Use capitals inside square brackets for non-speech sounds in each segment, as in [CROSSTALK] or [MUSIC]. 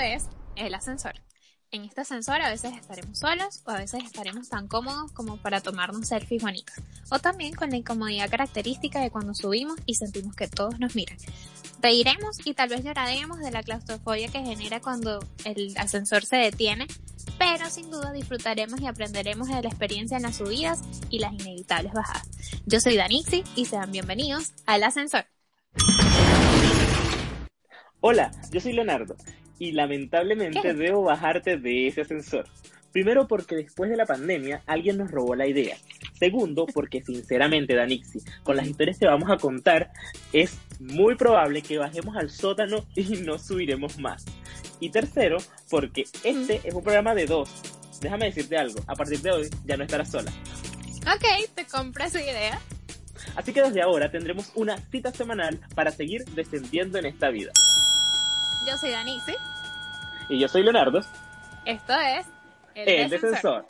es el ascensor. En este ascensor a veces estaremos solos o a veces estaremos tan cómodos como para tomarnos selfies bonitos. O también con la incomodidad característica de cuando subimos y sentimos que todos nos miran. Reiremos y tal vez lloraremos de la claustrofobia que genera cuando el ascensor se detiene, pero sin duda disfrutaremos y aprenderemos de la experiencia en las subidas y las inevitables bajadas. Yo soy Danixi y sean bienvenidos al ascensor. Hola, yo soy Leonardo y lamentablemente debo bajarte de ese ascensor. Primero porque después de la pandemia alguien nos robó la idea. Segundo porque sinceramente Danixi, con las historias que vamos a contar es muy probable que bajemos al sótano y no subiremos más. Y tercero porque este es un programa de dos. Déjame decirte algo, a partir de hoy ya no estarás sola. Ok, te compro esa idea. Así que desde ahora tendremos una cita semanal para seguir descendiendo en esta vida. Yo soy Danixi. Y yo soy Leonardo. Esto es El, el Descensor.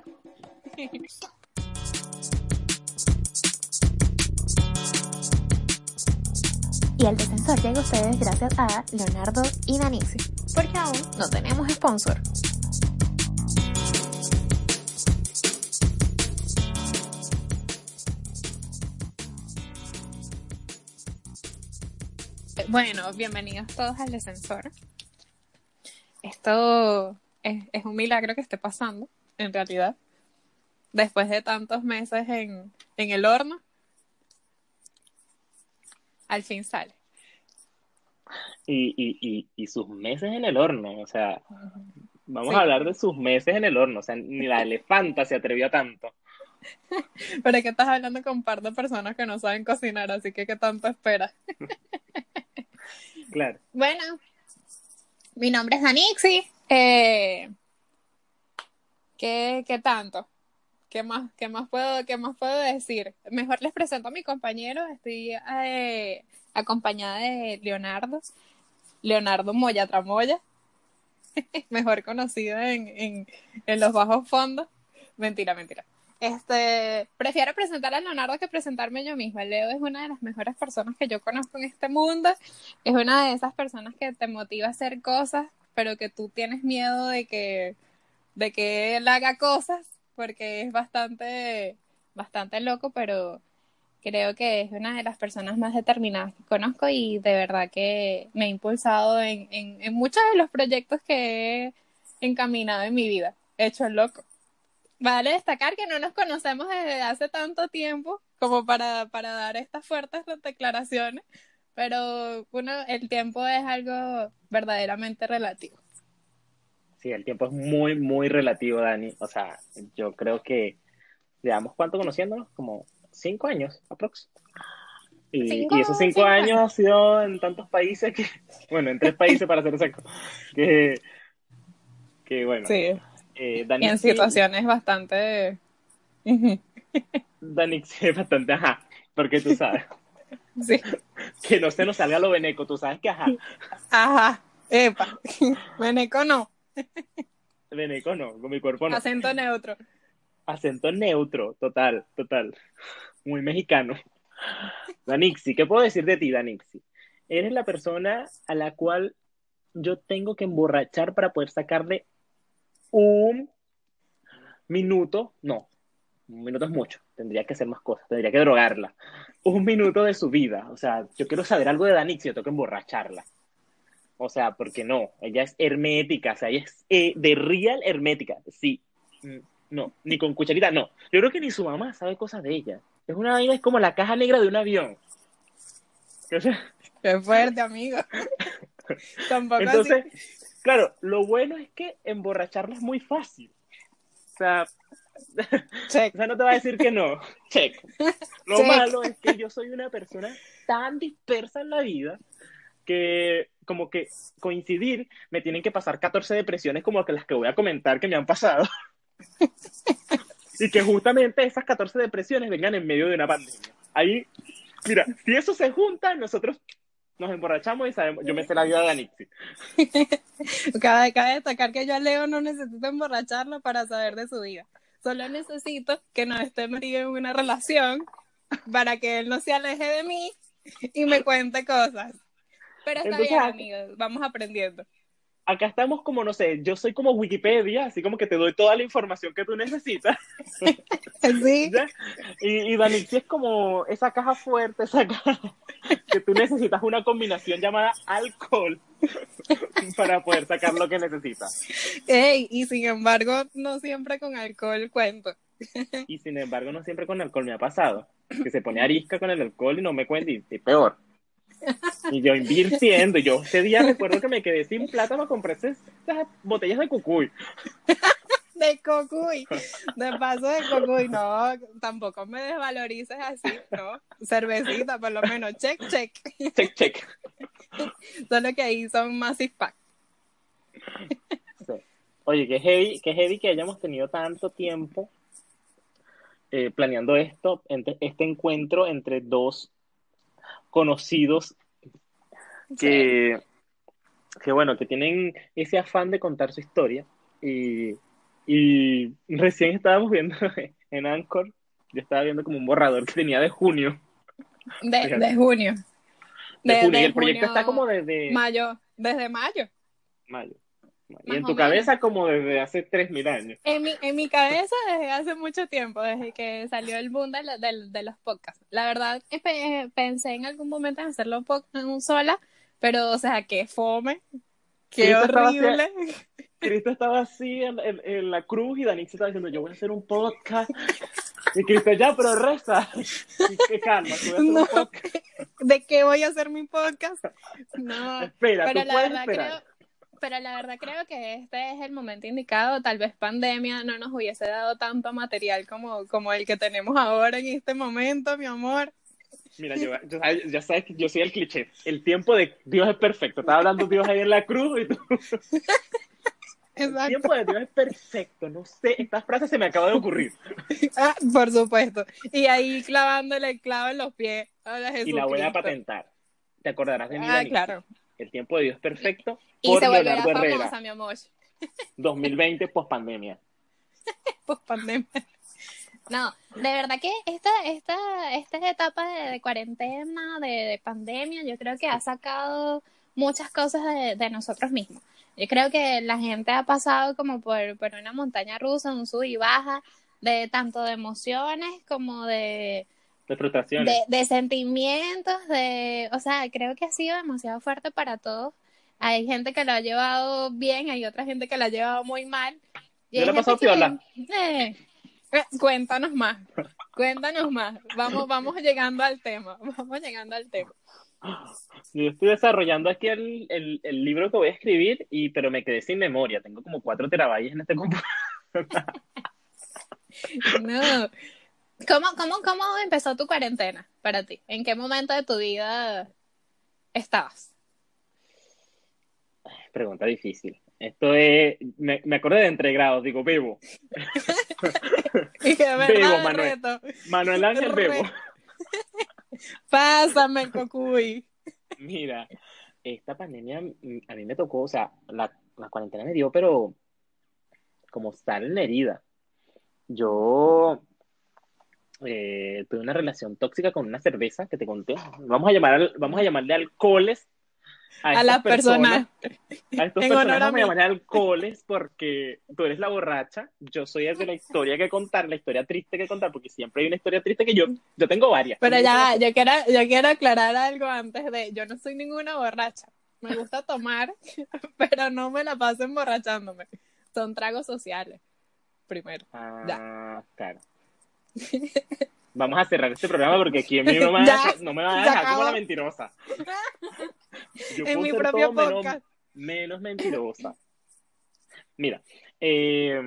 y el Descensor llega a ustedes gracias a Leonardo y Danixi, porque aún no tenemos sponsor. Bueno, bienvenidos todos al Descensor. Esto es, es, un milagro que esté pasando, en realidad. Después de tantos meses en, en el horno, al fin sale. Y, y, y, y, sus meses en el horno, o sea, vamos sí. a hablar de sus meses en el horno, o sea, ni la elefanta se atrevió a tanto. [LAUGHS] Pero es que estás hablando con un par de personas que no saben cocinar, así que ¿qué tanto esperas? [LAUGHS] claro. Bueno, mi nombre es Danixi. Eh, ¿qué, ¿Qué tanto? ¿Qué más, qué, más puedo, ¿Qué más puedo decir? Mejor les presento a mi compañero. Estoy eh, acompañada de Leonardo. Leonardo Moya Tramoya. [LAUGHS] Mejor conocido en, en, en los bajos fondos. Mentira, mentira. Este, prefiero presentar a Leonardo que presentarme yo misma. Leo es una de las mejores personas que yo conozco en este mundo. Es una de esas personas que te motiva a hacer cosas, pero que tú tienes miedo de que, de que él haga cosas, porque es bastante, bastante loco, pero creo que es una de las personas más determinadas que conozco y de verdad que me ha impulsado en, en, en muchos de los proyectos que he encaminado en mi vida. Hecho el loco. Vale destacar que no nos conocemos desde hace tanto tiempo como para, para dar estas fuertes declaraciones, pero uno, el tiempo es algo verdaderamente relativo. Sí, el tiempo es muy, muy relativo, Dani. O sea, yo creo que llevamos cuánto conociéndonos, como cinco años, aprox. Y, ¿Cinco? y esos cinco, cinco años años. ha sido en tantos países que, [LAUGHS] bueno, en tres países para ser exacto, que, que bueno. Sí. Eh, Y en situaciones bastante... [LAUGHS] Dani sí es bastante ajá, porque tú sabes [LAUGHS] Sí. que no se nos salga lo veneco, tú sabes que ajá, Ajá. Epa. [LAUGHS] Veneco no. veneco no, con mi cuerpo no. Acento neutro. Acento neutro, total, total. Muy mexicano. Danixi, ¿qué puedo decir de ti, Danixi? Eres la persona a la cual yo tengo que emborrachar para poder sacarle un minuto, no, un minuto es mucho, tendría que hacer más cosas, tendría que drogarla. Un minuto de su vida, o sea, yo quiero saber algo de Danixi, yo tengo que emborracharla. O sea, porque no, ella es hermética, o sea, ella es eh, de real hermética, sí. Mm, No, ni con cucharita, no. Yo creo que ni su mamá sabe cosas de ella. Es una vaina, es como la caja negra de un avión. O [LAUGHS] sea, Qué fuerte, amigo. [LAUGHS] Tampoco entonces, así. Claro, lo bueno es que emborracharla es muy fácil. O sea, [LAUGHS] Check. o sea, no te va a decir que no. [LAUGHS] Check. Lo Check. malo es que yo soy una persona tan dispersa en la vida que como que coincidir me tienen que pasar 14 depresiones como que las que voy a comentar que me han pasado. [LAUGHS] y que justamente esas 14 depresiones vengan en medio de una pandemia. Ahí, mira, si eso se junta, nosotros nos emborrachamos y sabemos, yo me sé la vida de Danixi. [LAUGHS] Cabe, cabe destacar que yo a Leo no necesito emborracharlo para saber de su vida. Solo necesito que no esté metido en una relación para que él no se aleje de mí y me cuente cosas. Pero está Entonces, bien, ah, amigos, vamos aprendiendo. Acá estamos como, no sé, yo soy como Wikipedia, así como que te doy toda la información que tú necesitas. Sí. [LAUGHS] Y, y Danixi es como esa caja fuerte, esa caja que tú necesitas una combinación llamada alcohol [LAUGHS] para poder sacar lo que necesitas. Ey, y sin embargo, no siempre con alcohol cuento. Y sin embargo, no siempre con alcohol me ha pasado. Que se pone arisca con el alcohol y no me cuenta y, y peor. Y yo invirtiendo, y yo ese día recuerdo que me quedé sin plata para comprar esas botellas de cucuy. [LAUGHS] De cocuy, de paso de cocuy, no, tampoco me desvalorices así, ¿no? Cervecita, por lo menos, check, check. Check, check. [LAUGHS] Solo que ahí son Massive Pack. Sí. Oye, qué heavy, qué heavy que hayamos tenido tanto tiempo eh, planeando esto, entre- este encuentro entre dos conocidos que, que, bueno, que tienen ese afán de contar su historia. Y, y recién estábamos viendo [LAUGHS] en Anchor, yo estaba viendo como un borrador que tenía de junio. De, de junio. De De- junio. de y el proyecto está como desde Mayo, desde mayo. mayo. Y en tu cabeza como desde hace 3.000 años. En mi, en mi cabeza desde hace mucho tiempo, desde que salió el boom de, de los podcasts. La verdad, pe- pensé en algún momento en hacerlo po- en un sola, pero, o sea, qué fome, qué Cristo estaba horrible. Cristo estaba así en, en- en la cruz y Danix estaba diciendo, yo voy a hacer un podcast. Y Cristo, ya, pero reza. Y que calma, tú voy a hacer No. un podcast. ¿De qué voy a hacer mi podcast? No, Espera, pero tú la puedes verdad esperar. creo, pero la verdad creo que este es el momento indicado. Tal vez pandemia no nos hubiese dado tanto material como, como el que tenemos ahora en este momento, mi amor. Mira, yo, yo- ya sabes que yo soy el cliché. El tiempo de Dios es perfecto. Estaba hablando Dios ahí en la cruz y tú. El Exacto. tiempo de Dios es perfecto. No sé, esta frase se me acaba de ocurrir. Ah, por supuesto. Y ahí clavándole el clavo en los pies a la Y la voy a patentar. Te acordarás de mí, Ah, claro. El tiempo de Dios es perfecto. Y Por se volverá Leonardo famosa, Herrera. mi amor. [LAUGHS] [LAUGHS] 2020 post pandemia. Post pandemia. No, de verdad que esta, esta, esta etapa de, de cuarentena, de, de pandemia, yo creo que ha sacado muchas cosas de, de nosotros mismos. Yo creo que la gente ha pasado como por, por una montaña rusa, un sub y baja, de tanto de emociones como de, De frustraciones. de, de sentimientos, de, o sea, creo que ha sido demasiado fuerte para todos. Hay gente que lo ha llevado bien, hay otra gente que lo ha llevado muy mal. Y Yo la he pasado piola. eh, eh, cuéntanos más, cuéntanos más. Vamos, vamos llegando al tema, [LAUGHS] vamos llegando al tema. Yo estoy desarrollando aquí el, el, el libro que voy a escribir, y, pero me quedé sin memoria. Tengo como cuatro terabytes en este computador. [LAUGHS] No. ¿Cómo, cómo, ¿Cómo empezó tu cuarentena para ti? ¿En qué momento de tu vida estabas? Pregunta difícil. Esto es. Me, me acordé de entregrados, digo, Bebo, [LAUGHS] verdad, Manuel. reto. Manuel Ángel Re- Bebo. [LAUGHS] Pásame cocuy. Mira, esta pandemia a mí me tocó, o sea, la, la cuarentena me dio, pero como sal en la herida. Yo eh, tuve una relación tóxica con una cerveza que te conté. Vamos a llamar al- vamos a llamarle alcoholes a, A las personas. A estos a vamos a llamarle alcoholes porque tú eres la borracha, yo soy el de la historia que contar, la historia triste que contar, porque siempre hay una historia triste que yo, yo tengo varias. Pero ya, yo quiero, yo quiero aclarar algo antes de, yo no soy ninguna borracha. Me gusta tomar, [LAUGHS] pero no me la paso emborrachándome. Son tragos sociales, primero. Ah, claro. [LAUGHS] Vamos a cerrar este programa porque aquí en [LAUGHS] no me, va a- no me va a dejar como la mentirosa. [LAUGHS] Yo En mi propio menos- podcast. menos mentirosa. Mira, eh,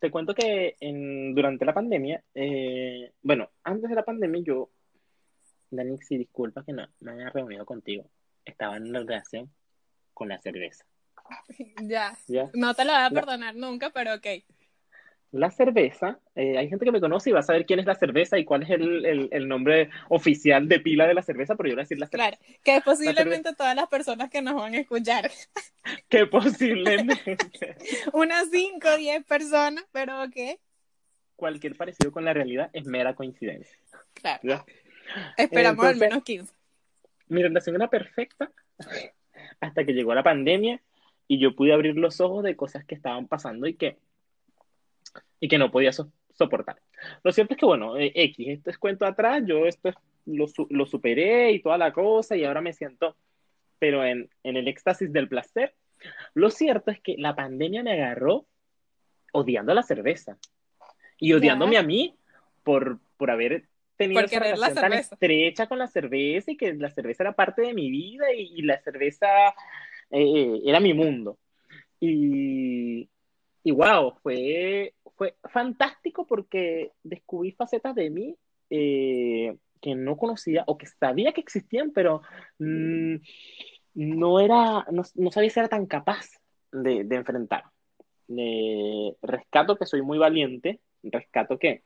te cuento que en- durante la pandemia, eh, bueno, antes de la pandemia yo, Danixi, disculpa que no me haya reunido contigo, estaba en una relación con la cerveza, Ya. ¿ya? No te lo voy a perdonar nunca, pero ok. La cerveza, eh, hay gente que me conoce y va a saber quién es la cerveza y cuál es el, el- el nombre oficial de pila de la cerveza, pero yo voy a decir la cerveza. Claro. Que posiblemente todas las personas que nos van a escuchar, [LAUGHS] Que posiblemente [LAUGHS] unas 5 o 10 personas, pero ok. cualquier parecido con la realidad es mera coincidencia. Claro. ¿ya? Esperamos al menos 15. Mi relación era perfecta [LAUGHS] hasta que llegó la pandemia y yo pude abrir los ojos de cosas que estaban pasando y que, y que no podía soportar. Lo cierto es que, bueno, eh, X, esto es cuento atrás, yo esto lo, lo, superé y toda la cosa y ahora me siento, pero en, en el éxtasis del placer. Lo cierto es que la pandemia me agarró odiando la cerveza y odiándome a mí por, por haber tenido esa relación tan estrecha con la cerveza y que la cerveza era parte de mi vida y, la cerveza eh, era mi mundo. Y, y wow, fue, fue fantástico porque descubrí facetas de mí eh, que no conocía o que sabía que existían, pero mm, no era, no, sabía si era tan capaz de, de enfrentar. rescato que soy muy valiente, rescato que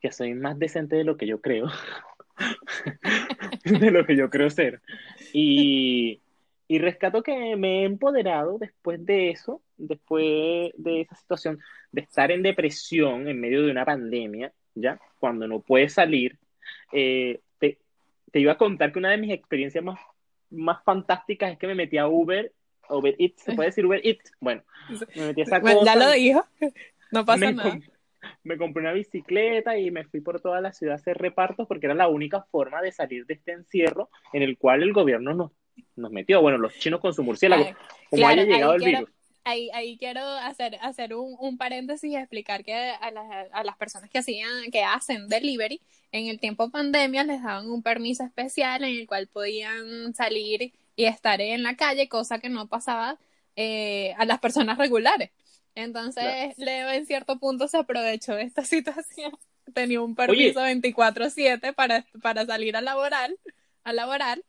que soy más decente de lo que yo creo, [LAUGHS] de lo que yo creo ser. Y, y rescato que me he empoderado después de eso, después de esa situación, de estar en depresión en medio de una pandemia, ¿ya? Cuando no puedes salir. Eh, te, te, iba a contar que una de mis experiencias más, más fantásticas es que me metí a Uber, Uber Eats, ¿se puede decir Uber Eats? Bueno, me metí a esa cosa. Ya lo dijo, [LAUGHS] no pasa nada me compré una bicicleta y me fui por toda la ciudad a hacer repartos porque era la única forma de salir de este encierro en el cual el gobierno nos, nos metió. Bueno, los chinos con su murciélago, como haya llegado el virus. Ahí, ahí, quiero hacer, hacer un, un paréntesis y explicar que a, las, a las personas que hacían, que hacen delivery, en el tiempo pandemia les daban un permiso especial en el cual podían salir y estar en la calle, cosa que no pasaba eh, a las personas regulares. Entonces, Leo en cierto punto se aprovechó de esta [LAUGHS] situación. Tenía un permiso 24/7 para, para salir a laborar, a laborar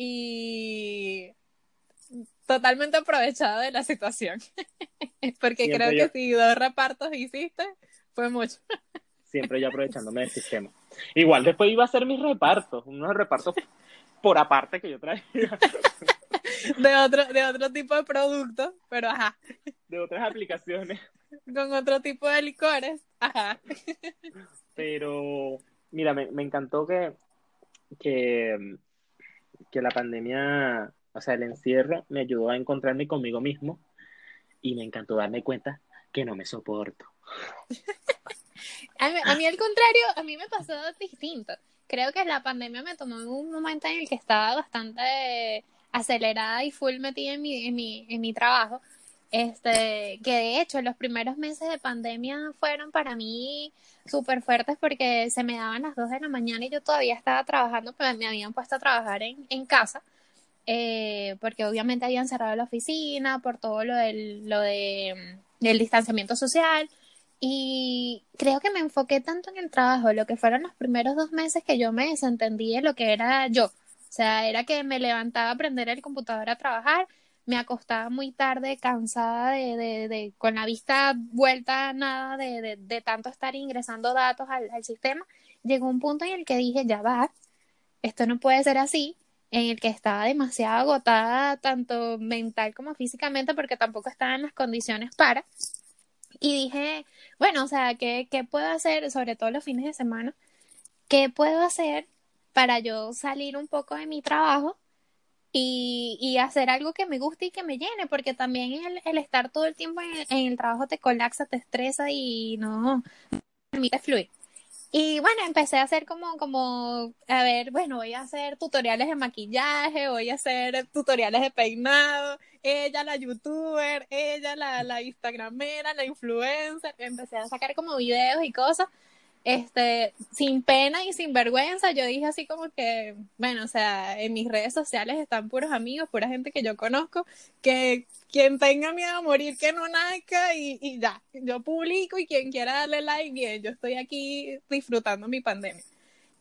y totalmente aprovechado de la situación. [LAUGHS] Porque creo que si dos repartos hiciste, fue mucho. [LAUGHS] Siempre yo aprovechándome del sistema. Igual después iba a hacer mis repartos, unos repartos por aparte que yo traía. [LAUGHS] de otro, de otro tipo de producto, pero ajá. De otras aplicaciones. Con otro tipo de licores, ajá. Pero, mira, me, me encantó que, que, que la pandemia, o sea, el encierro me ayudó a encontrarme conmigo mismo y me encantó darme cuenta que no me soporto. [LAUGHS] a, mí, al contrario, a mí me pasó distinto. Creo que la pandemia me tomó en un momento en el que estaba bastante acelerada y full metida en mi, en mi, en mi trabajo. Este, que de hecho los primeros meses de pandemia fueron para mí súper fuertes porque se me daban las 2 de la mañana y yo todavía estaba trabajando, pero me habían puesto a trabajar en, en casa, eh, porque obviamente habían cerrado la oficina por todo lo del, lo de, del distanciamiento social. Y creo que me enfoqué tanto en el trabajo, lo que fueron los primeros dos meses que yo me desentendí de lo que era yo. O sea, era que me levantaba a prender el computador a trabajar, me acostaba muy tarde, cansada de, de, de con la vista vuelta nada, de, de, de, tanto estar ingresando datos al, al sistema. Llegó un punto en el que dije, ya va, esto no puede ser así, en el que estaba demasiado agotada, tanto mental como físicamente, porque tampoco estaba en las condiciones para. Y dije, bueno, o sea, ¿qué, ¿qué puedo hacer, sobre todo los fines de semana? ¿Qué puedo hacer para yo salir un poco de mi trabajo y, y hacer algo que me guste y que me llene, porque también el, el estar todo el tiempo en el, en el, trabajo te colapsa, te estresa y no, permite fluir. Y bueno, empecé a hacer como, como, a ver, bueno, voy a hacer tutoriales de maquillaje, voy a hacer tutoriales de peinado, ella la youtuber, ella la, la instagramera, la influencer, empecé a sacar como videos y cosas este, sin pena y sin vergüenza, yo dije así como que, bueno, o sea, en mis redes sociales están puros amigos, pura gente que yo conozco, que quien tenga miedo a morir que no nazca y, y ya, yo publico y quien quiera darle like, bien, yo estoy aquí disfrutando mi pandemia.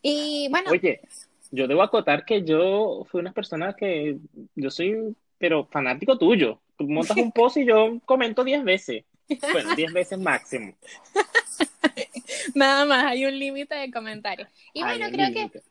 Y bueno. Oye, yo debo acotar que yo fui una persona que yo soy, pero fanático tuyo. Tú montas un [LAUGHS] post y yo comento 10 veces. Bueno, 10 veces máximo. [LAUGHS] Nada más, hay un límite de comentarios. Y bueno, creo que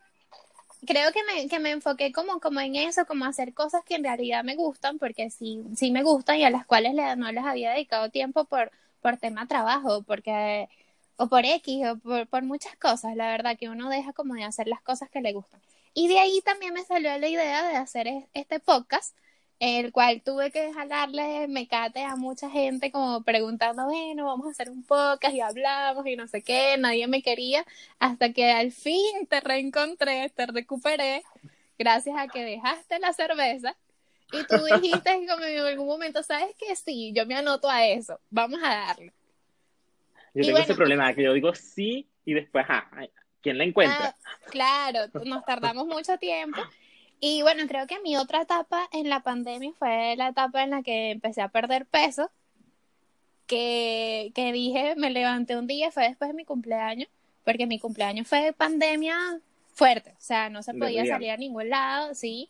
creo que me, que me enfoqué como, como en eso, como hacer cosas que en realidad me gustan, porque sí, sí me gustan y a las cuales no les había dedicado tiempo por, por tema trabajo, porque, o por X, o por, por muchas cosas, la verdad, que uno deja como de hacer las cosas que le gustan. Y de ahí también me salió la idea de hacer este podcast, el cual tuve que jalarle mecate a mucha gente como preguntando, bueno, vamos a hacer un podcast y hablamos y no sé qué, nadie me quería, hasta que al fin te reencontré, te recuperé, gracias a que dejaste la cerveza y tú dijiste [LAUGHS] como en algún momento, ¿sabes qué? Sí, yo me anoto a eso, vamos a darle. Yo tengo ese problema, que yo digo sí y después, ah, ¿quién la encuentra? Ah, claro, nos tardamos mucho tiempo y bueno, creo que mi otra etapa en la pandemia fue la etapa en la que empecé a perder peso, que, que dije, me levanté un día, fue después de mi cumpleaños, porque mi cumpleaños fue de pandemia fuerte, o sea, no se podía salir a ningún lado, sí.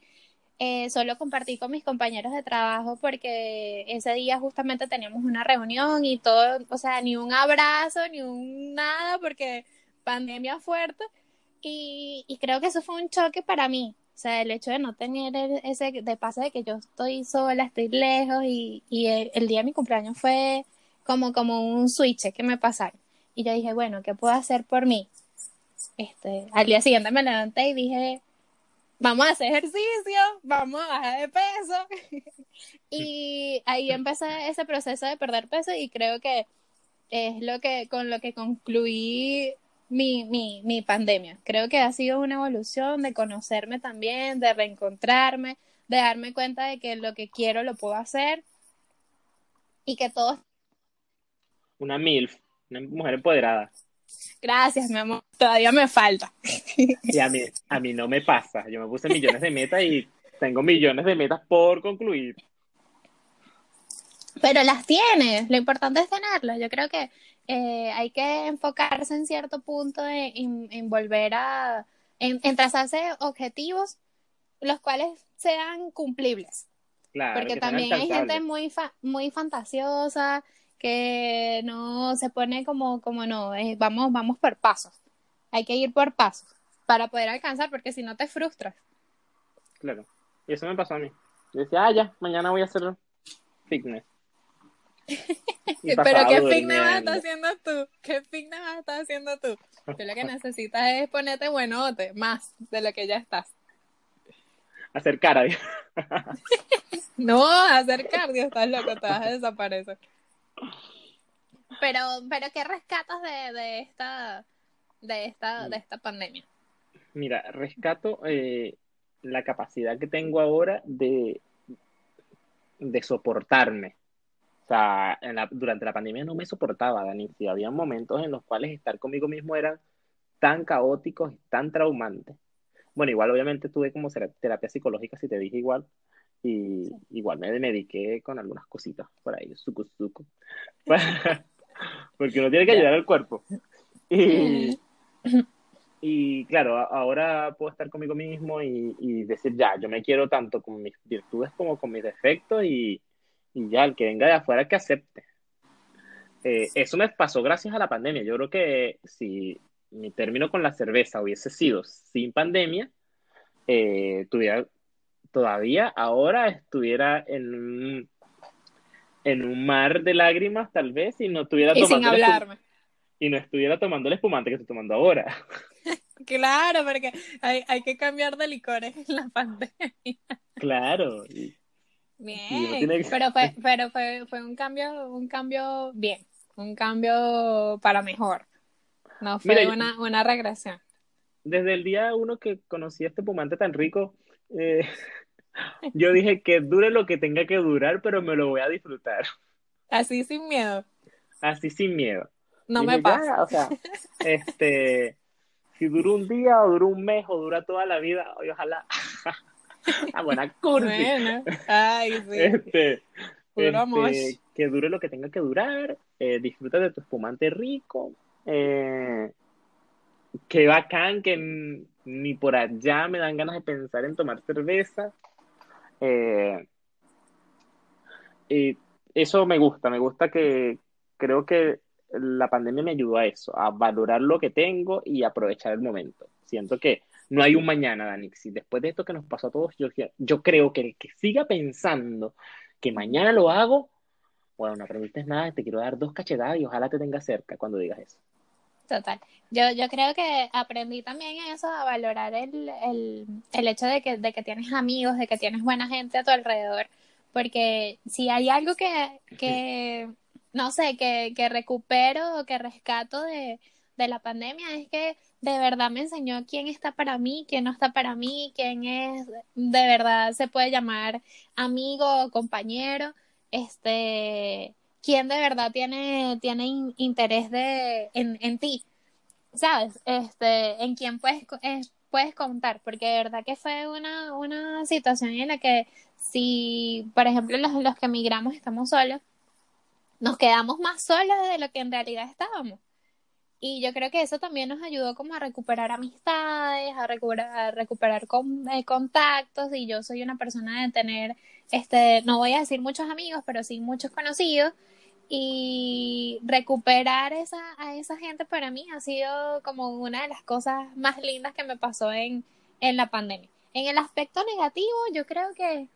Eh, solo compartí con mis compañeros de trabajo porque ese día justamente teníamos una reunión y todo, o sea, ni un abrazo, ni un nada, porque pandemia fuerte. Y, y creo que eso fue un choque para mí, o sea, el hecho de no tener ese de pase de que yo estoy sola, estoy lejos y, y el, día de mi cumpleaños fue como, como un switch que me pasaron. Y yo dije, bueno, ¿qué puedo hacer por mí? Este, al día siguiente me levanté y dije, vamos a hacer ejercicio, vamos a bajar de peso. [LAUGHS] y ahí empecé ese proceso de perder peso y creo que es lo que con lo que concluí mi, mi, mi pandemia. Creo que ha sido una evolución de conocerme también, de reencontrarme, de darme cuenta de que lo que quiero lo puedo hacer y que todo... Una MILF, una mujer empoderada. Gracias, mi amor. Todavía me falta. [LAUGHS] Y a mí, a mí no me pasa. Yo me puse millones de metas y tengo millones de metas por concluir. Pero las tienes, lo importante es tenerlas. Yo creo que eh, hay que enfocarse en cierto punto en, volver a, en, trazarse objetivos los cuales sean cumplibles. Claro, Porque también hay gente muy, muy fantasiosa que no se pone como, como no, eh, vamos, vamos por pasos. Hay que ir por pasos para poder alcanzar, porque si no te frustras. Claro, y eso me pasó a mí. Yo decía, ah, ya, mañana voy a hacer fitness. [LAUGHS] Pero ¿qué fitness vas a estar haciendo tú? ¿Qué fitness vas a estar haciendo tú? Tú lo que [LAUGHS] necesitas es ponerte buenote, más de lo que ya estás. Hacer cara. [LAUGHS] no, hacer cardio, estás loco, te vas a desaparecer. Pero, pero ¿qué rescatas de, de esta de esta de esta pandemia? Mira, rescato eh, la capacidad que tengo ahora de, de soportarme o sea, durante la pandemia no me soportaba, Dani. Si había momentos en los cuales estar conmigo mismo eran tan caóticos tan traumantes. Bueno, igual obviamente tuve como terapia psicológica, si te dije igual, y igual me mediqué con algunas cositas por ahí, suco suco. [LAUGHS] Porque uno tiene que ayudar al cuerpo. Y, y claro, ahora puedo estar conmigo mismo y, y decir, ya, yo me quiero tanto con mis virtudes como con mis defectos y, y ya, el que venga de afuera que acepte. Eh, eso me pasó gracias a la pandemia. Yo creo que si mi término con la cerveza hubiese sido sin pandemia, eh, tuviera, todavía ahora estuviera en un, en un mar de lágrimas tal vez y no estuviera y sin hablarme. Y no estuviera tomando el espumante que estoy tomando ahora. [LAUGHS] claro, porque hay, hay que cambiar de licores en la pandemia. Claro. Bien, pero fue, pero fue, fue un cambio, un cambio bien, un cambio para mejor. No fue una, una regresión. Desde el día uno que conocí a este pumante tan rico, eh, [LAUGHS] yo dije que dure lo que tenga que durar, pero me lo voy a disfrutar. Así sin miedo. Así sin miedo. No me pasa. o sea, [LAUGHS] este, si dura un día o dura un mes o dura toda la vida, ojalá [LAUGHS] ah, buena curva. Ay, sí. Este, este, que dure lo que tenga que durar. Eh, disfruta de tu espumante rico. Eh, qué bacán que ni por allá me dan ganas de pensar en tomar cerveza. Eh, y eso me gusta, me gusta que creo que la pandemia me ayudó a eso, a valorar lo que tengo y aprovechar el momento. Siento que no hay un mañana, Danixi. Después de esto que nos pasó a todos, yo, creo que el que siga pensando que mañana lo hago, bueno, no permites nada, te quiero dar dos cachetadas y ojalá te tenga cerca cuando digas eso. Total. Yo, yo creo que aprendí también eso, a valorar el, el, el hecho de que, de que tienes amigos, de que tienes buena gente a tu alrededor, porque si hay algo que, que no sé, que, que recupero o que rescato de, de la pandemia es que de verdad me enseñó quién está para mí, quién no está para mí, quién es, de verdad se puede llamar amigo o compañero, este, quién de verdad tiene, tiene in- interés de, en, en ti, ¿sabes? Este, en quién puedes, eh, puedes contar, porque de verdad que fue una, una situación en la que si, por ejemplo, los, los que emigramos estamos solos, nos quedamos más solos de lo que en realidad estábamos. Y yo creo que eso también nos ayudó como a recuperar amistades, a recuperar, a recuperar con- eh, contactos. Y yo soy una persona de tener, este, no voy a decir muchos amigos, pero sí muchos conocidos. Y recuperar esa, a esa gente para mí ha sido como una de las cosas más lindas que me pasó en, en la pandemia. En el aspecto negativo, yo creo que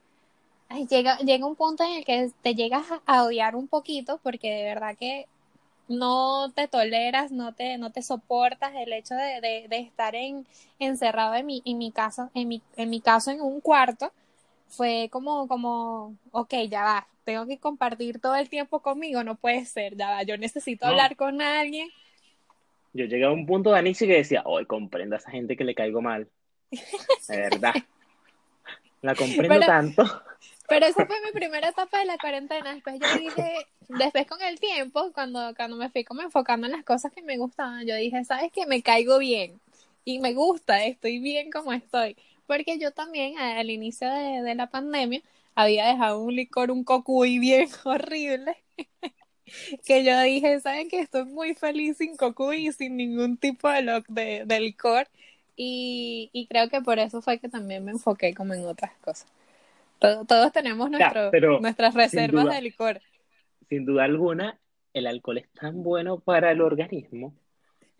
llega, llega un punto en el que te llegas a odiar un poquito, porque de verdad que no te toleras, no te, no te soportas el hecho de, de, de estar en, encerrado en mi, en mi caso, en mi, en mi caso en un cuarto, fue como, como, ok, ya va, tengo que compartir todo el tiempo conmigo, no puede ser, ya va, yo necesito No. hablar con alguien. Yo llegué a un punto de Anixi que decía, hoy comprendo a esa gente que le caigo mal. [LAUGHS] De verdad. La comprendo Pero- tanto. Pero esa fue mi primera etapa de la cuarentena. Después yo dije, después con el tiempo, cuando, cuando me fui como enfocando en las cosas que me gustaban, yo dije, ¿sabes qué? Me caigo bien y me gusta, estoy bien como estoy. Porque yo también al inicio de, de la pandemia había dejado un licor, un cocuy bien [LAUGHS] horrible. que yo dije, ¿saben qué? Estoy muy feliz sin cocuy y sin ningún tipo de, lo- de, de licor. Y, y creo que por eso fue que también me enfoqué como en otras cosas. Todo- todos tenemos nuestro, nuestras reservas duda. de licor. Sin duda alguna, el alcohol es tan bueno para el organismo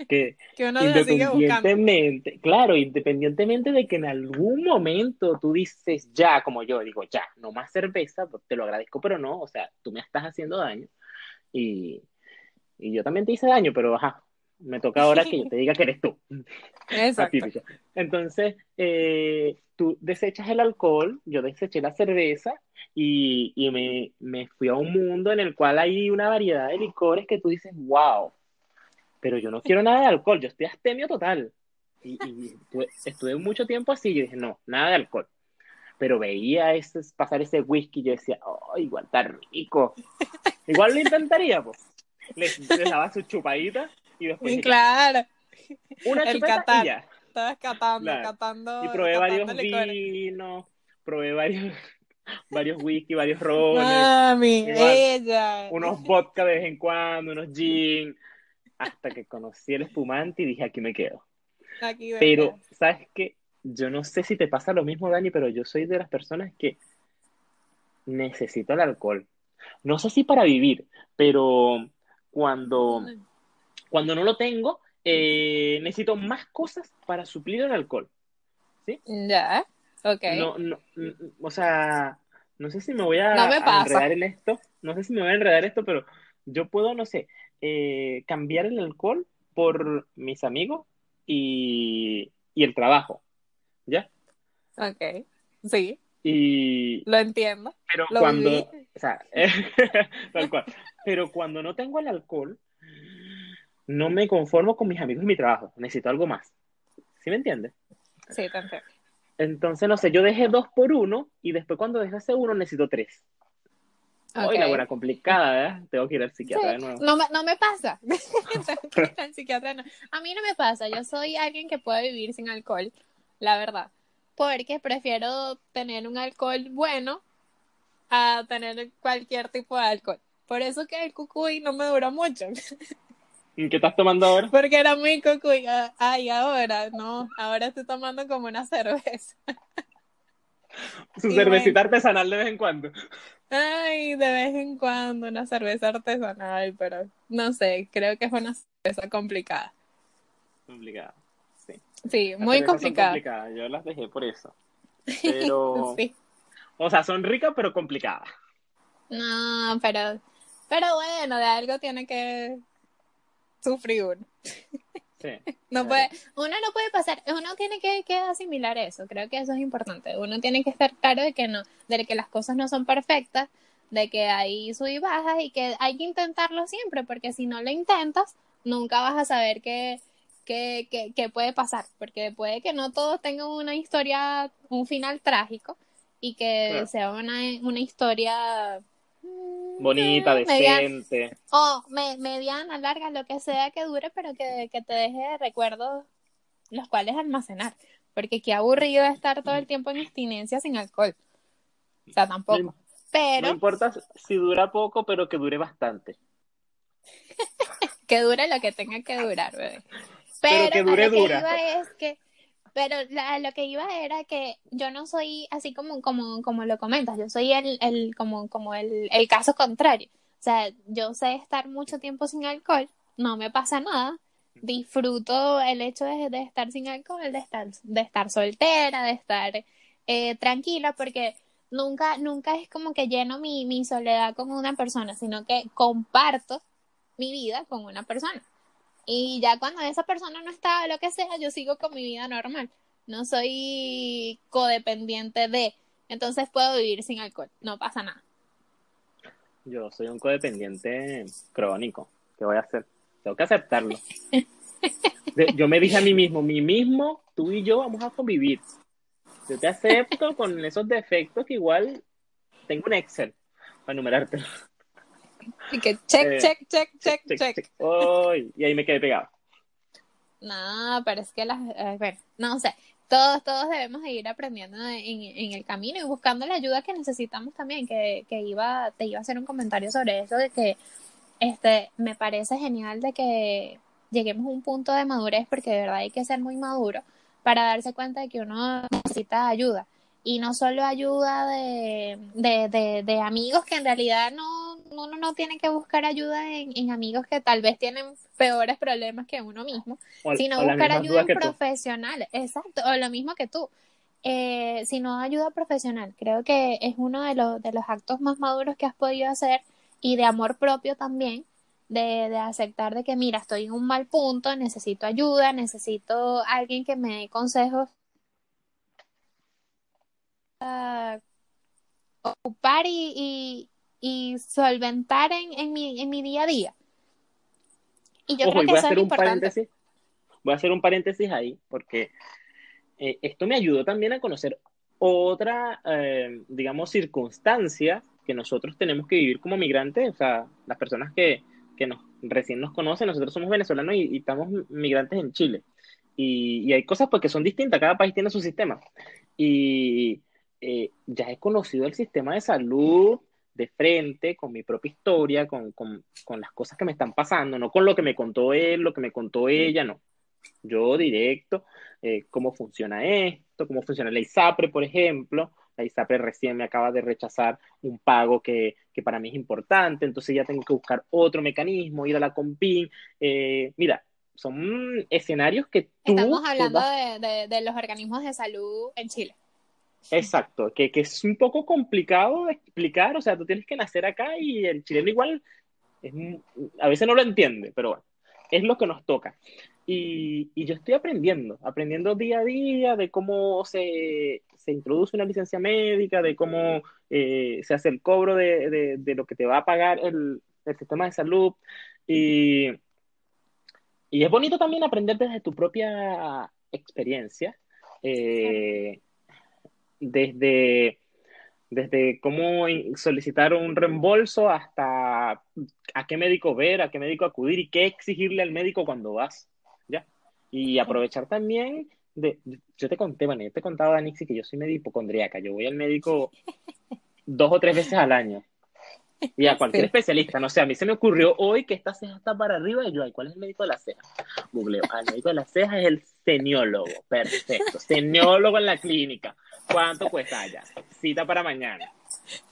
que [LAUGHS] Que uno independientemente, claro, independientemente de que en algún momento tú dices ya, como yo digo ya, no más cerveza, pues te lo agradezco, pero no, o sea, tú me estás haciendo daño y, y yo también te hice daño, pero ajá, me toca ahora que yo [LAUGHS] te diga que eres tú. Exacto. Entonces, eh, tú desechas el alcohol, yo deseché la cerveza y, y me, me fui a un mundo en el cual hay una variedad de licores que tú dices, wow, pero yo no quiero nada de alcohol, yo estoy astemio total. Y, y estuve, estuve mucho tiempo así, yo dije, no, nada de alcohol. Pero veía ese, pasar ese whisky y yo decía, oh, igual está rico. Igual lo intentaría, pues. Les, les daba su chupadita y después [LAUGHS] Y claro, una el Qatar. y ya. estabas catando, Claro. catando. Y probé catando varios vinos, probé varios, [LAUGHS] varios whisky, varios rones, Mami, Igual, ella. unos vodka de vez en cuando, unos gin, hasta que conocí el espumante y dije, aquí me quedo. Aquí Pero, ¿sabes qué? Yo no sé si te pasa lo mismo, Dani, pero yo soy de las personas que necesito el alcohol. No sé si para vivir, pero cuando, cuando no lo tengo, eh, necesito más cosas para suplir el alcohol. Ya, ok. No, no, n- o sea, no sé si me voy a, No me a enredar en esto, no sé si me voy a enredar esto, pero yo puedo, no sé, eh, cambiar el alcohol por mis amigos y, y el trabajo, ¿ya? Ok, sí, Y, lo entiendo. pero Lo cuando, viví. o sea, [LAUGHS] tal cual, pero cuando no tengo el alcohol, no me conformo con mis amigos y mi trabajo, necesito algo más, ¿sí me entiendes? Sí, entiendo. Entonces, no sé, yo dejé dos por uno y después cuando dejé ese uno necesito tres. Hoy la buena complicada, ¿verdad? Tengo que ir al psiquiatra Sí, de nuevo. No me, no me pasa. [LAUGHS] [LAUGHS] Al psiquiatra, no. A mí no me pasa. Yo soy alguien que puede vivir sin alcohol, la verdad. Porque prefiero tener un alcohol bueno a tener cualquier tipo de alcohol. Por eso que el cucuy no me duró mucho. [LAUGHS] ¿Qué estás tomando ahora? Porque era muy cucuy. Ah, Ay, ahora no. Ahora estoy tomando como una cerveza. Su Y cervecita artesanal de vez en cuando. Ay, de vez en cuando una cerveza artesanal, pero no sé. Creo que es una cerveza complicada. Complicada, sí. Sí, Las muy complicada. Yo las dejé por eso. Pero, [LAUGHS] Sí. o sea, son ricas pero complicadas. No, pero, pero bueno, de algo tiene que, sufrí uno. [LAUGHS] no puede, uno no puede pasar, uno tiene que, que, asimilar eso, creo que eso es importante. Uno tiene que estar claro de que no, de que las cosas no son perfectas, de que hay sub y bajas y que hay que intentarlo siempre, porque si no lo intentas, nunca vas a saber qué, qué, qué, qué puede pasar, porque puede que no todos tengan una historia, un final trágico y que sea una, una historia bonita, decente. o mediana, larga, lo que sea que dure, pero que, que te deje recuerdos los cuales almacenar. Porque qué aburrido estar todo el tiempo en abstinencia sin alcohol. O sea, tampoco. Pero... No importa si dura poco, pero que dure bastante. [LAUGHS] que dure lo que tenga que durar, bebé. Pero, que dure, lo que Iba es que, pero lo que iba era que yo no soy así como, como, como lo comentas, yo soy el, el, como, como el, el caso contrario. O sea, yo sé estar mucho tiempo sin alcohol, no me pasa nada, disfruto el hecho de, de, estar sin alcohol, de estar, de estar soltera, de estar eh, tranquila, porque nunca, nunca es como que lleno mi, mi soledad con una persona, sino que comparto mi vida con una persona. Y ya cuando esa persona no está, lo que sea, yo sigo con mi vida normal. No soy codependiente de. Entonces puedo vivir sin alcohol. No pasa nada. Yo soy un codependiente crónico. ¿Qué voy a hacer? Tengo que aceptarlo. yo me dije a mí mismo, mí mismo, tú y yo vamos a convivir. Yo te acepto con esos defectos que igual tengo un Excel para enumerarte. Y que check, eh, check, check, check, check. y ahí me quedé pegado. No, pero es que las, eh, bueno, no sé, todos, todos debemos de ir aprendiendo en, en, el camino y buscando la ayuda que necesitamos también, que, que iba, te iba a hacer un comentario sobre eso, de que este, me parece genial de que lleguemos a un punto de madurez, porque de verdad hay que ser muy maduro para darse cuenta de que uno necesita ayuda. Y no solo ayuda de, de, de, amigos que en realidad no, uno no tiene que buscar ayuda en, amigos que tal vez tienen peores problemas que uno mismo, sino buscar ayuda en profesionales. Exacto, o lo mismo que tú. Eh, sino ayuda profesional. Creo que es uno de los, de los actos más maduros que has podido hacer y de amor propio también, de, de, aceptar de que, mira, estoy en un mal punto, necesito ayuda, necesito alguien que me dé consejos. ocupar y, y, solventar en, en, mi, en mi día a día. Y yo creo que voy a hacer un paréntesis. Voy a hacer un paréntesis ahí, porque eh, esto me ayudó también a conocer otra, eh, digamos, circunstancia que nosotros tenemos que vivir como migrantes, o sea, las personas que, que nos, recién nos conocen, nosotros somos venezolanos y, estamos migrantes en Chile. Y, hay cosas pues que son distintas, cada país tiene su sistema. Y eh, ya he conocido el sistema de salud de frente, con mi propia historia, con, con, con, las cosas que me están pasando, no con lo que me contó él, lo que me contó ella, no. Yo directo, eh, cómo funciona esto, cómo funciona la ISAPRE, por ejemplo, la ISAPRE recién me acaba de rechazar un pago que, que, para mí es importante, entonces ya tengo que buscar otro mecanismo, ir a la Compin. Eh, mira, son escenarios que tú... Estamos hablando de, de, los organismos de salud en Chile. Exacto, que, que, es un poco complicado explicar, o sea, tú tienes que nacer acá y el chileno igual a veces no lo entiende, pero bueno, es lo que nos toca. Y, y yo estoy aprendiendo, aprendiendo día a día de cómo se, se introduce una licencia médica, de cómo eh, se hace el cobro de, de, lo que te va a pagar el, el sistema de salud. Y, y, es bonito también aprender desde tu propia experiencia, eh, desde, desde cómo solicitar un reembolso hasta a qué médico ver, a qué médico acudir y qué exigirle al médico cuando vas. ¿ya? Y aprovechar también yo te conté, bueno, yo te contaba, Danixi, que yo soy medio hipocondríaca. Yo voy al médico dos o tres veces al año. Y a [LAUGHS] cualquier especialista, no sé, a mí se me ocurrió hoy que esta ceja está para arriba y yo, ¿cuál es el médico de la ceja? Googleo, ah, el médico de la ceja es el seniólogo, perfecto, seniólogo en la clínica. ¿Cuánto cuesta allá? Cita para mañana.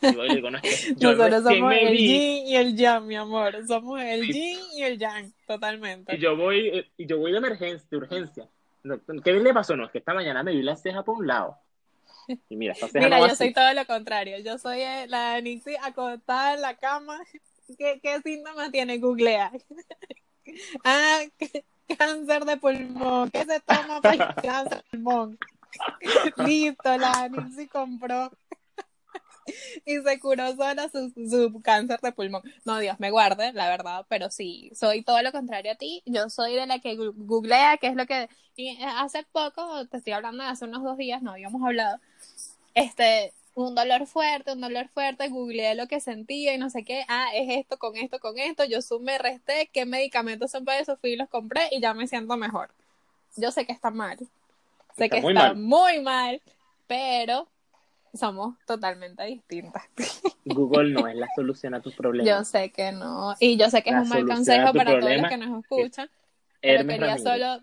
Y yo digo, no, es que yo Nosotros somos el yin y el yang, mi amor, somos el yin y el yang, totalmente. Y yo voy, y yo voy de emergencia, de urgencia ¿Qué le pasó? No, es que esta mañana me vi la ceja por un lado. Y mira, yo soy todo lo contrario. Yo soy eh, la Nixie acostada en la cama. [LAUGHS] ¿Qué, qué síntomas tiene Googlea? [LAUGHS] Ah, [LAUGHS] cáncer de pulmón. ¿Qué se toma para el cáncer de pulmón? Listo, la Nixie compró y se curó sola su, su, cáncer de pulmón. No, Dios me guarde, la verdad, pero sí, soy todo lo contrario a ti. Yo soy de la que googlea, que es lo que hace poco, te estoy hablando de hace unos dos días, no habíamos hablado, este, un dolor fuerte, un dolor fuerte, googleé lo que sentía y no sé qué, ah, es esto, con esto, con esto, yo sumé, resté, qué medicamentos son para eso, fui y los compré y ya me siento mejor. Yo sé que está mal, sé que está muy mal, pero somos totalmente distintas. [LAUGHS] Google no es la solución a tus problemas. Yo sé que no, y yo sé que es un mal consejo para todos los que nos escuchan, pero quería solo...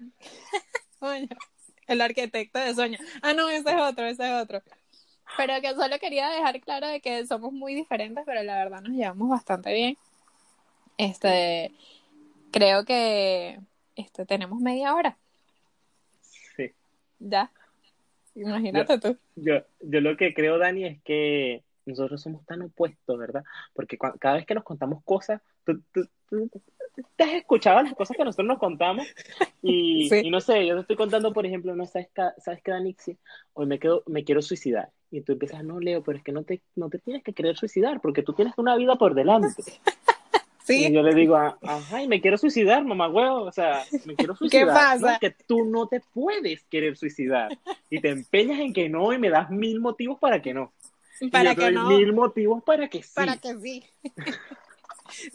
[LAUGHS] el arquitecto de sueño. Ah, no, ese es otro, ese es otro. Pero que solo quería dejar claro de que somos muy diferentes, pero la verdad nos llevamos bastante bien. Este, creo que este, tenemos media hora. Sí. Ya. Imagínate tú. Yo, yo lo que creo, Dani, es que nosotros somos tan opuestos, ¿verdad? Porque cada vez que nos contamos cosas, tú, te has escuchado las cosas que nosotros nos contamos y, [LAUGHS] y no sé, yo te estoy contando, por ejemplo, no sabes, sabes que Danixi, hoy me quedo, me quiero suicidar y tú empiezas, no Leo, pero es que no te, no te tienes que querer suicidar porque tú tienes una vida por delante. [LAUGHS] Sí. Y yo le digo, ajá, y me quiero suicidar, mamá huevo, o sea, me quiero [LAUGHS] suicidar. ¿Qué pasa? Que tú no te puedes querer suicidar y te empeñas en que no y me das mil motivos para que no. Para que no. Mil motivos para que sí. Para que sí. [LAUGHS]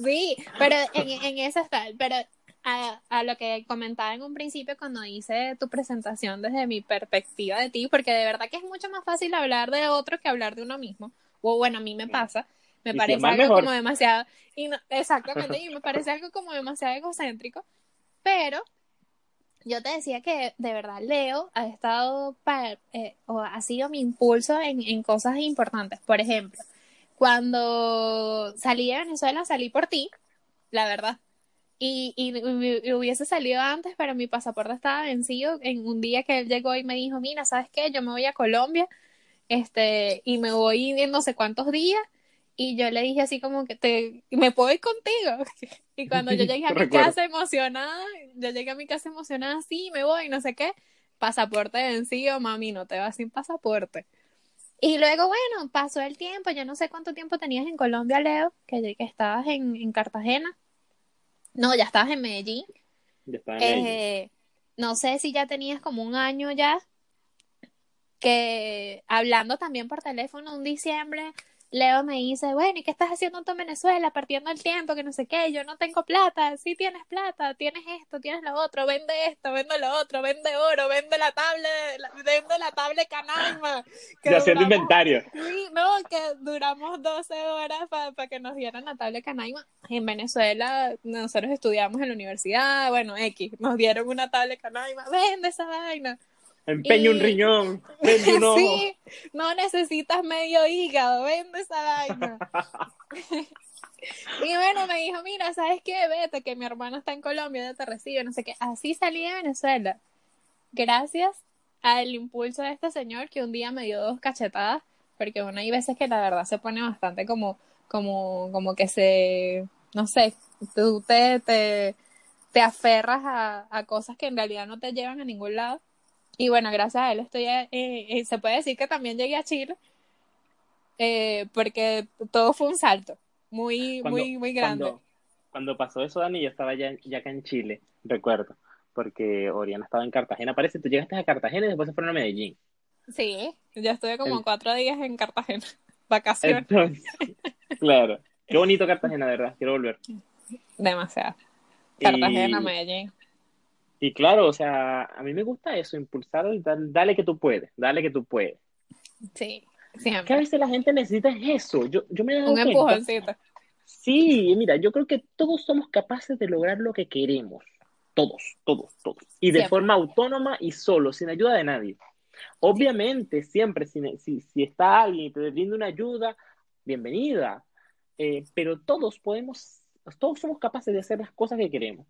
Sí, pero en, en eso está. Pero a, a, lo que comentaba en un principio cuando hice tu presentación desde mi perspectiva de ti, porque de verdad que es mucho más fácil hablar de otro que hablar de uno mismo. O bueno, a mí me pasa. Me parece algo como demasiado. Y exactamente, y me [LAUGHS] parece algo como demasiado egocéntrico. Pero yo te decía que de verdad Leo ha estado eh, o ha sido mi impulso en, en cosas importantes. Por ejemplo, cuando salí de Venezuela, salí por ti, la verdad. Y, y, hubiese salido antes, pero mi pasaporte estaba vencido en un día que él llegó y me dijo, mira, ¿sabes qué? Yo me voy a Colombia, este, y me voy en no sé cuántos días. Y yo le dije así como que te, me puedo ir contigo. [LAUGHS] Y cuando yo llegué a [LAUGHS] mi casa emocionada, yo llegué a mi casa emocionada, sí, me voy, no sé qué, pasaporte vencido, mami, no te vas sin pasaporte. Y luego, bueno, pasó el tiempo, yo no sé cuánto tiempo tenías en Colombia, Leo, que, que estabas en, en, Cartagena. No, ya estabas en Medellín. Ya en Medellín. Eh, no sé si ya tenías como un año ya, que hablando también por teléfono un diciembre, Leo me dice, bueno, ¿y qué estás haciendo en Venezuela? Partiendo el tiempo, que no sé qué, yo no tengo plata, sí tienes plata, tienes esto, tienes lo otro, vende esto, vende lo otro, vende oro, vende la tablet, vende la tablet Canaima. Que [LAUGHS] haciendo inventario. Sí, no, que duramos 12 horas para que nos dieran la tablet Canaima. En Venezuela, nosotros estudiamos en la universidad, bueno, X, nos dieron una tablet Canaima, vende esa vaina. Empeño un riñón, [LAUGHS] vende un ojo. Sí, no necesitas medio hígado, vende esa vaina. [LAUGHS] y bueno, me dijo, mira, ¿sabes qué? Vete, que mi hermano está en Colombia, ya te recibe, no sé qué. Así salí de Venezuela. Gracias al impulso de este señor que un día me dio dos cachetadas, porque bueno, hay veces que la verdad se pone bastante como, como, como que se, no sé, tú te, te, te aferras a, a cosas que en realidad no te llevan a ningún lado. Y bueno, gracias a él estoy, eh, eh, se puede decir que también llegué a Chile, eh, porque todo fue un salto muy, muy, muy grande. Cuando, pasó eso, Dani, yo estaba ya, ya acá en Chile, recuerdo, porque Oriana estaba en Cartagena. Parece, tú llegaste a Cartagena y después se fueron a Medellín. Sí, yo estuve como cuatro días en Cartagena, [LAUGHS] vacaciones. claro, qué bonito Cartagena, de verdad, quiero volver. Demasiado. Cartagena, Medellín. Y claro, o sea, a mí me gusta eso, impulsar, dale que tú puedes, dale que tú puedes. Sí, siempre. Que a veces la gente necesita eso. Yo, yo me he Un empujoncito. Sí, mira, yo creo que todos somos capaces de lograr lo que queremos. Todos, todos, todos. Y de forma autónoma y solo, sin ayuda de nadie. Obviamente, siempre, si, si, si, está alguien y te brinda una ayuda, bienvenida. Eh, pero todos podemos, todos somos capaces de hacer las cosas que queremos.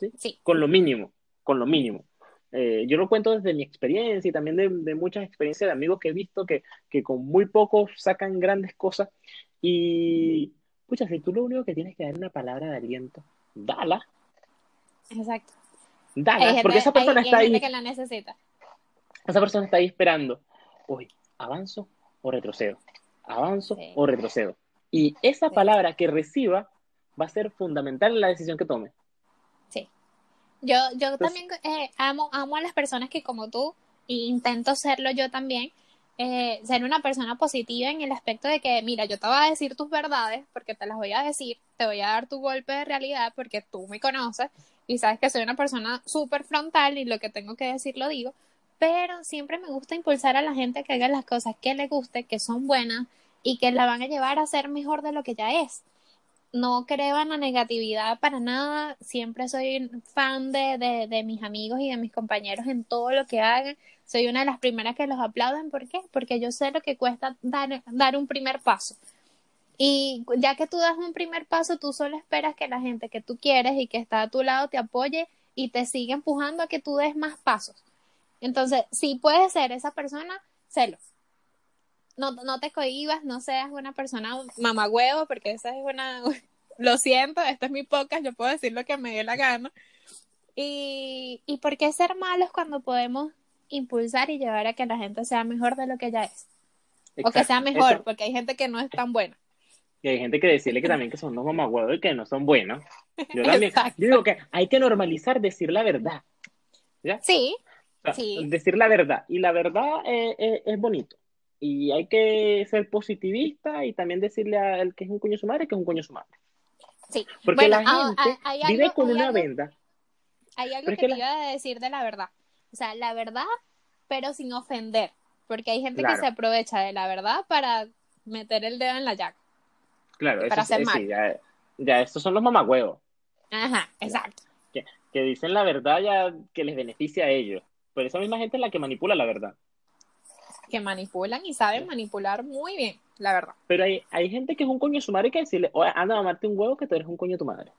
¿sí? sí. Con lo mínimo con lo mínimo. Eh, yo lo cuento desde mi experiencia y también de, muchas experiencias de amigos que he visto que, que, con muy poco sacan grandes cosas. Y, pucha, si tú lo único que tienes que dar una palabra de aliento, dala. Exacto. Dala, gente, porque esa persona hay- hay está ahí, gente que la necesita. esa persona está ahí esperando. Uy, ¿avanzo o retrocedo? ¿Avanzo Sí. o retrocedo? Y esa Sí. palabra que reciba va a ser fundamental en la decisión que tome. Yo, yo Entonces- también eh, amo, amo a las personas que como tú, e intento serlo yo también, eh, ser una persona positiva en el aspecto de que, mira, yo te voy a decir tus verdades porque te las voy a decir, te voy a dar tu golpe de realidad porque tú me conoces y sabes que soy una persona súper frontal y lo que tengo que decir lo digo, pero siempre me gusta impulsar a la gente que haga las cosas que le guste, que son buenas y que la van a llevar a ser mejor de lo que ya es no creo en la negatividad para nada. Siempre soy fan de, de, de mis amigos y de mis compañeros en todo lo que hagan. Soy una de las primeras que los aplauden. ¿Por qué? Porque yo sé lo que cuesta dar, dar un primer paso. Y ya que tú das un primer paso, tú solo esperas que la gente que tú quieres y que está a tu lado te apoye y te siga empujando a que tú des más pasos. Entonces, si puedes ser esa persona, sélo no, no te cohibas, no seas una persona mamagüevo, porque esa es una, [LAUGHS] lo siento, este es mi podcast, yo puedo decir lo que me dé la gana. Y, y por qué ser malos cuando podemos impulsar y llevar a que la gente sea mejor de lo que ya es. O que sea mejor, Eso- porque hay gente que no es tan buena. Y hay gente que decirle que también que son unos mamagüedos y que no son buenos. Yo [LAUGHS] también. Exacto. Yo digo que hay que normalizar decir la verdad. ¿Ya? Sí, O sea, Sí. Decir la verdad. Y la verdad eh, eh, es bonito. Y hay que ser positivista y también decirle al que es un coño su madre que es un coño su madre. sí. Porque Bueno, la ah, gente ah, hay vive algo- con una algo- venda. Hay algo que te la- iba a decir de la verdad. O sea, la verdad, pero sin ofender. Porque hay gente Claro. que se aprovecha de la verdad para meter el dedo en la llaga. Claro, Para eso, hacer es- mal. sí, ya, ya estos son los mamagüevos. Ajá, exacto. Que, que dicen la verdad ya que les beneficia a ellos. Pero esa misma gente es la que manipula la verdad. Que manipulan y saben manipular muy bien, la verdad. Pero hay, hay gente que es un coño de su madre y que decirle, oye, anda a mamarte un huevo que tú eres un coño de tu madre.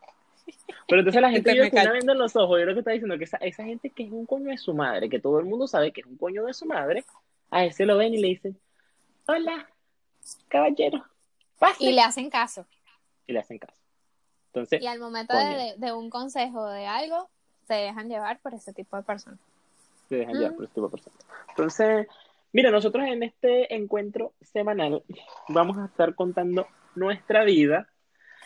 Pero entonces la [LAUGHS] gente callo. venda en los ojos. Yo lo que está diciendo que esa, esa gente que es un coño de su madre, que todo el mundo sabe que es un coño de su madre, a ese lo ven y le dicen, hola, caballero, pase. Y le hacen caso. Y le hacen caso. Entonces, Y al momento de, de- un consejo o de algo, se dejan llevar por ese tipo de personas. se dejan llevar por ese tipo de personas. Entonces, mira, nosotros en este encuentro semanal vamos a estar contando nuestra vida.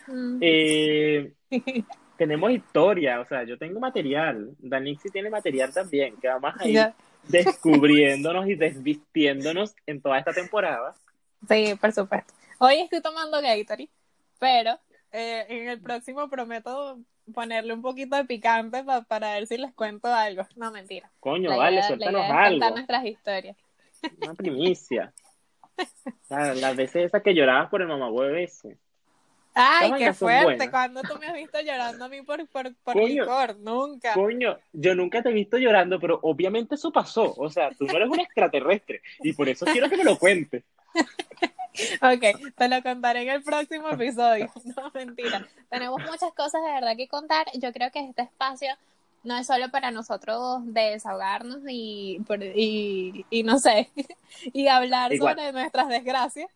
Mm. Eh, [LAUGHS] tenemos historia, o sea, yo tengo material. Danixi tiene material también, que vamos a ir Ya. descubriéndonos y desvistiéndonos en toda esta temporada. Sí, por supuesto. Hoy estoy tomando Gatorade, pero eh, en el próximo prometo ponerle un poquito de picante pa- para ver si les cuento algo. No, mentira. Coño, La vale, idea- la suéltanos idea es contar algo. nuestras historias. Una primicia. Las veces esas que llorabas por el mamagüevo ese. Ay, Las qué fuerte. ¿Cuándo tú me has visto llorando a mí por, por, por Coño. licor? Nunca. Coño, yo nunca te he visto llorando, pero obviamente eso pasó. O sea, tú no eres un extraterrestre. Y por eso quiero que me lo cuentes. Ok, te lo contaré en el próximo episodio. [LAUGHS] No, mentira. Tenemos muchas cosas de verdad que contar. Yo creo que este espacio no es solo para nosotros desahogarnos y, y, y no sé, [LAUGHS] y hablar Igual. sobre nuestras desgracias.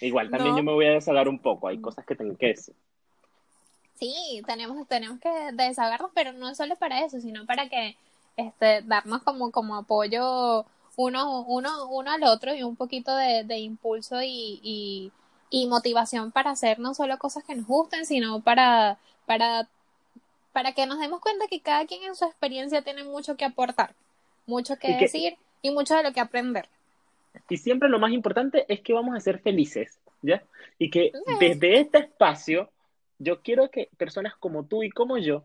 Igual también No. yo me voy a desahogar un poco. Hay cosas que tengo que decir. Sí, tenemos, tenemos que desahogarnos, pero no solo para eso, sino para que este, darnos como, como apoyo uno, uno, uno al otro y un poquito de, de impulso y, y, y motivación para hacer no solo cosas que nos gusten, sino para, para, para que nos demos cuenta que cada quien en su experiencia tiene mucho que aportar, mucho que Y que- decir y mucho de lo que aprender. Y siempre lo más importante es que vamos a ser felices, ¿ya? Y que desde este espacio, yo quiero que personas como tú y como yo,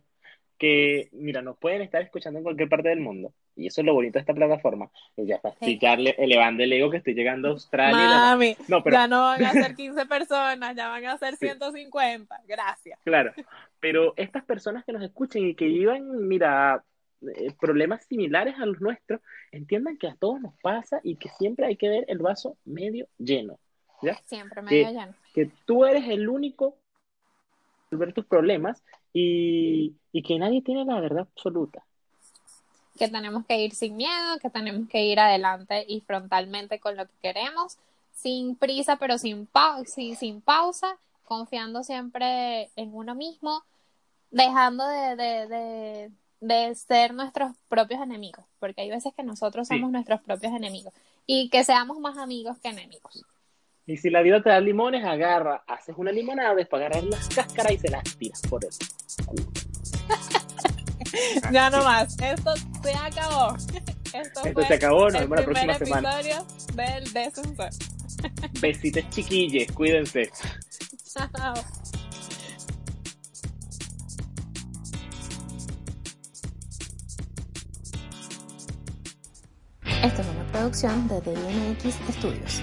que, mira, nos pueden estar escuchando en cualquier parte del mundo, y eso es lo bonito de esta plataforma, y ya para Sí. elevando el ego que estoy llegando a Australia. Mami, No, pero ya no van a ser 15 personas, ya van a ser Sí. 150. Gracias. Claro, pero estas personas que nos escuchen y que vivan, mira, eh, problemas similares a los nuestros, entiendan que a todos nos pasa y que siempre hay que ver el vaso medio lleno, ¿ya? Siempre medio Que- lleno. Que tú eres el único resolver tus problemas y, y que nadie tiene la verdad absoluta. que tenemos que ir sin miedo, que tenemos que ir adelante y frontalmente con lo que queremos, sin prisa pero sin, sin, sin pausa, confiando siempre en uno mismo, dejando de, de, de, de ser nuestros propios enemigos, porque hay veces que nosotros Sí. somos nuestros propios enemigos y que seamos más amigos que enemigos. Y si la vida te da limones, agarra, haces una limonada, después agarras las cáscaras y se las tiras por el culo. [LAUGHS] Ya no más, esto se acabó. Esto, Esto se acabó, nos vemos la próxima semana. del. Besitos chiquilles, cuídense. [LAUGHS] Chao. Esta es una producción de DNX Studios.